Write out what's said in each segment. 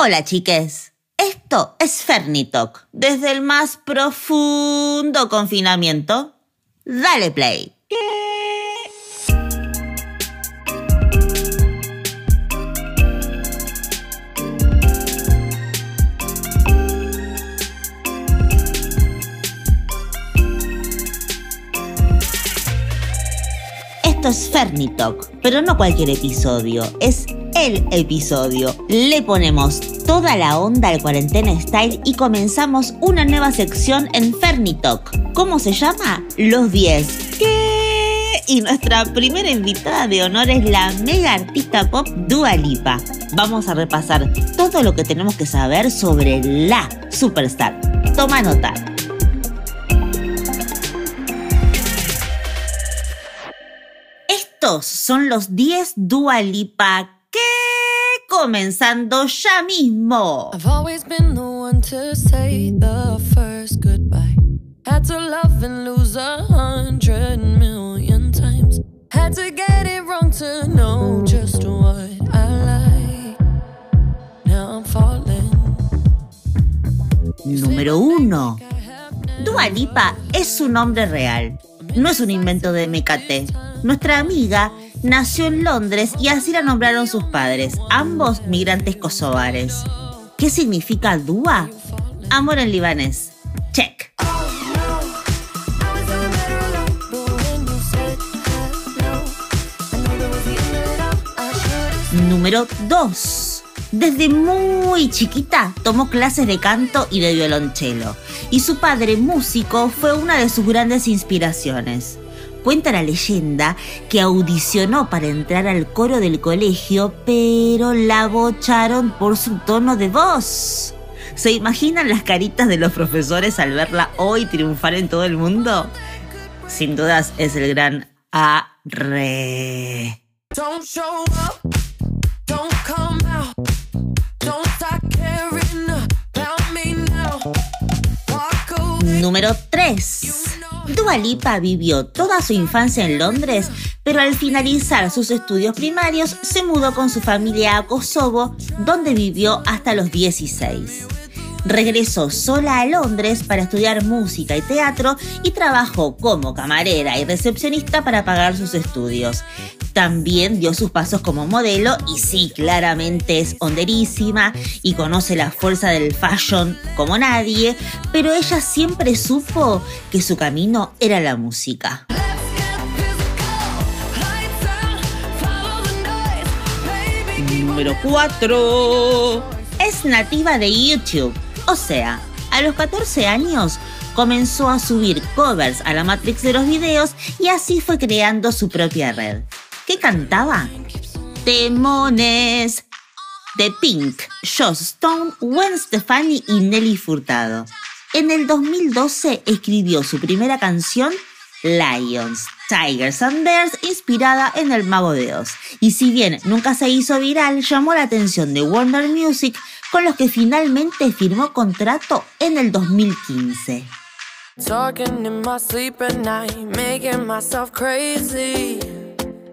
Hola chiques, esto es Fernitok, desde el más profundo confinamiento. Dale play. Esto es Fernitok, pero no cualquier episodio, es episodio. Le ponemos toda la onda al cuarentena style y comenzamos una nueva sección en Fernitok. ¿Cómo se llama? Los 10. ¿Qué? Y nuestra primera invitada de honor es la mega artista pop Dua Lipa. Vamos a repasar todo lo que tenemos que saber sobre la superstar. Toma nota. Estos son los 10 Dua Lipa que comenzando ya mismo. I've always been the one to say the first goodbye. Had to love and lose a hundred million times. Had to get it wrong to know just what I like. Now I'm falling. Número 1. Dua Lipa es su nombre real. No es un invento de Mecate. Nuestra amiga nació en Londres y así la nombraron sus padres, ambos migrantes kosovares. ¿Qué significa Dua? Amor en libanés. Check. Número 2. Desde muy chiquita tomó clases de canto y de violonchelo, y su padre músico fue una de sus grandes inspiraciones. Cuenta la leyenda que audicionó para entrar al coro del colegio, pero la bocharon por su tono de voz. ¿Se imaginan las caritas de los profesores al verla hoy triunfar en todo el mundo? Sin dudas es el gran arre. Don't show up, don't come out, don't start caring about me now. Walk away. Número 3. Dua Lipa vivió toda su infancia en Londres, pero al finalizar sus estudios primarios se mudó con su familia a Kosovo, donde vivió hasta los 16. Regresó sola a Londres para estudiar música y teatro y trabajó como camarera y recepcionista para pagar sus estudios. También dio sus pasos como modelo y sí, claramente es honderísima y conoce la fuerza del fashion como nadie, pero ella siempre supo que su camino era la música. Número 4. Es nativa de YouTube. O sea, a los 14 años comenzó a subir covers a la Matrix de los videos y así fue creando su propia red. ¿Qué cantaba? Temones. De Pink, Joss Stone, Gwen Stefani y Nelly Furtado. En el 2012 escribió su primera canción, Lions, Tigers and Bears, inspirada en el Mago de Oz. Y si bien nunca se hizo viral, llamó la atención de Warner Music, con los que finalmente firmó contrato en el 2015. Talking in my sleep at night, making myself crazy.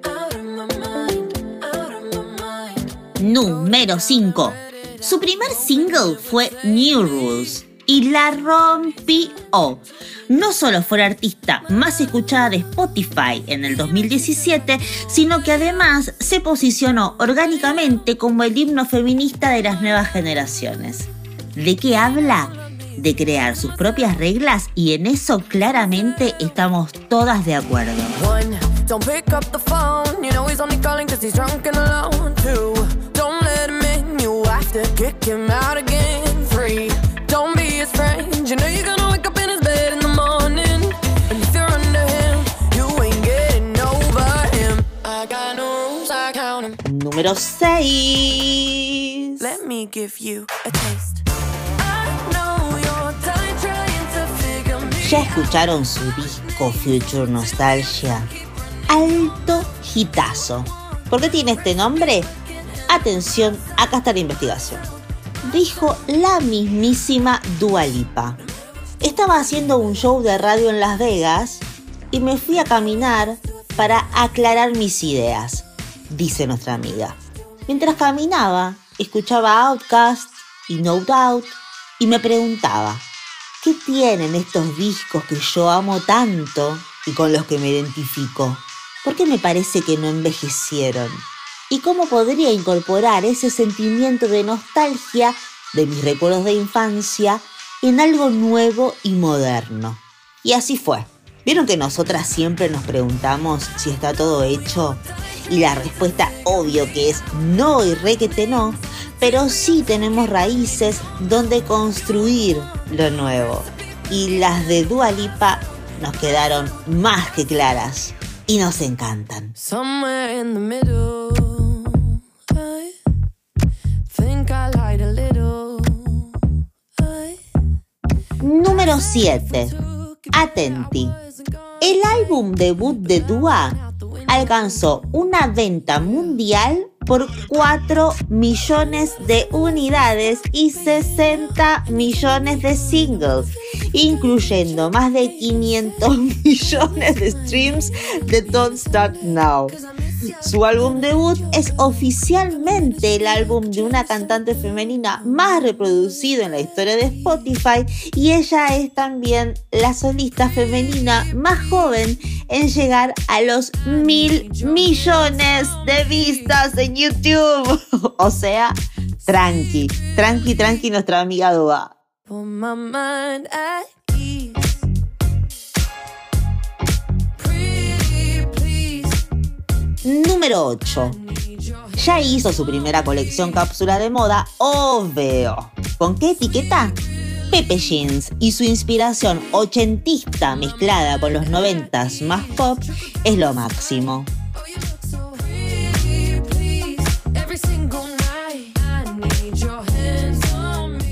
Out of my mind, out of my mind. Número 5. Su primer single fue New Rules y la rompió. No solo fue la artista más escuchada de Spotify en el 2017, sino que además se posicionó orgánicamente como el himno feminista de las nuevas generaciones. ¿De qué habla? De crear sus propias reglas y en eso claramente estamos todas de acuerdo. Número 6. Let me give you a taste. ¿Ya escucharon su disco Future Nostalgia? Alto hitazo. ¿Por qué tiene este nombre? Atención, acá está la investigación. Dijo la mismísima Dua Lipa. Estaba haciendo un show de radio en Las Vegas y me fui a caminar para aclarar mis ideas, dice nuestra amiga. Mientras caminaba, escuchaba Outcast y No Doubt y me preguntaba, ¿qué tienen estos discos que yo amo tanto y con los que me identifico? ¿Por qué me parece que no envejecieron? ¿Y cómo podría incorporar ese sentimiento de nostalgia de mis recuerdos de infancia en algo nuevo y moderno? Y así fue. ¿Vieron que nosotras siempre nos preguntamos si está todo hecho? Y la respuesta obvio que es no y requete no, pero sí tenemos raíces donde construir lo nuevo. Y las de Dualipa nos quedaron más que claras y nos encantan. Número 7. Atenti. El álbum debut de Dua alcanzó una venta mundial por 4 millones de unidades y 60 millones de singles, incluyendo más de 500 millones de streams de Don't Stop Now. Su álbum debut es oficialmente el álbum de una cantante femenina más reproducido en la historia de Spotify y ella es también la solista femenina más joven en llegar a los mil millones de vistas en YouTube. o sea, tranqui, tranqui, tranqui nuestra amiga Dua. Número 8. Ya hizo su primera colección cápsula de moda, obvio. ¿Con qué etiqueta? Pepe Jeans y su inspiración ochentista mezclada con los noventas más pop es lo máximo.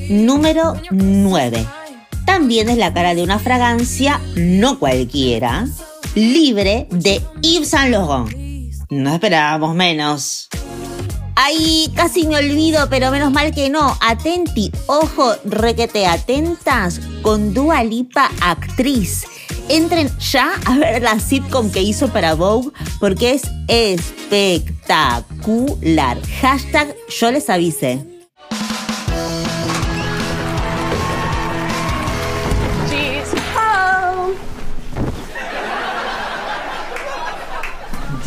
Número 9. También es la cara de una fragancia, no cualquiera, libre de Yves Saint Laurent. No esperábamos menos. Ay, casi me olvido, pero menos mal que no. Atenti, ojo, requete atentas con Dua Lipa actriz. Entren ya a ver la sitcom que hizo para Vogue porque es espectacular. Hashtag yo les avise.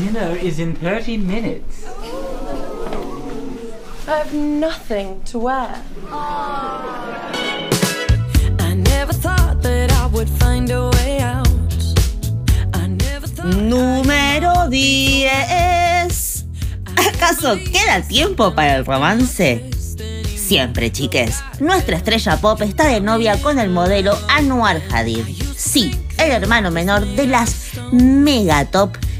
Dinner is in 30 minutes. I have nothing to wear. I never thought that I would find a way out. I never thought Número 10. ¿Acaso queda tiempo para el romance? Siempre, chiques. Nuestra estrella pop está de novia con el modelo Anwar Hadid. Sí, el hermano menor de las mega top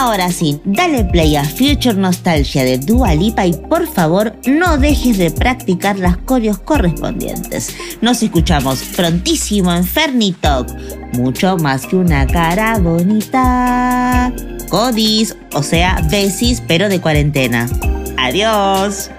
Ahora sí, dale play a Future Nostalgia de Dua Lipa y por favor no dejes de practicar las coreos correspondientes. Nos escuchamos prontísimo en Fernie Talk, mucho más que una cara bonita. Codis, o sea, besis pero de cuarentena. Adiós.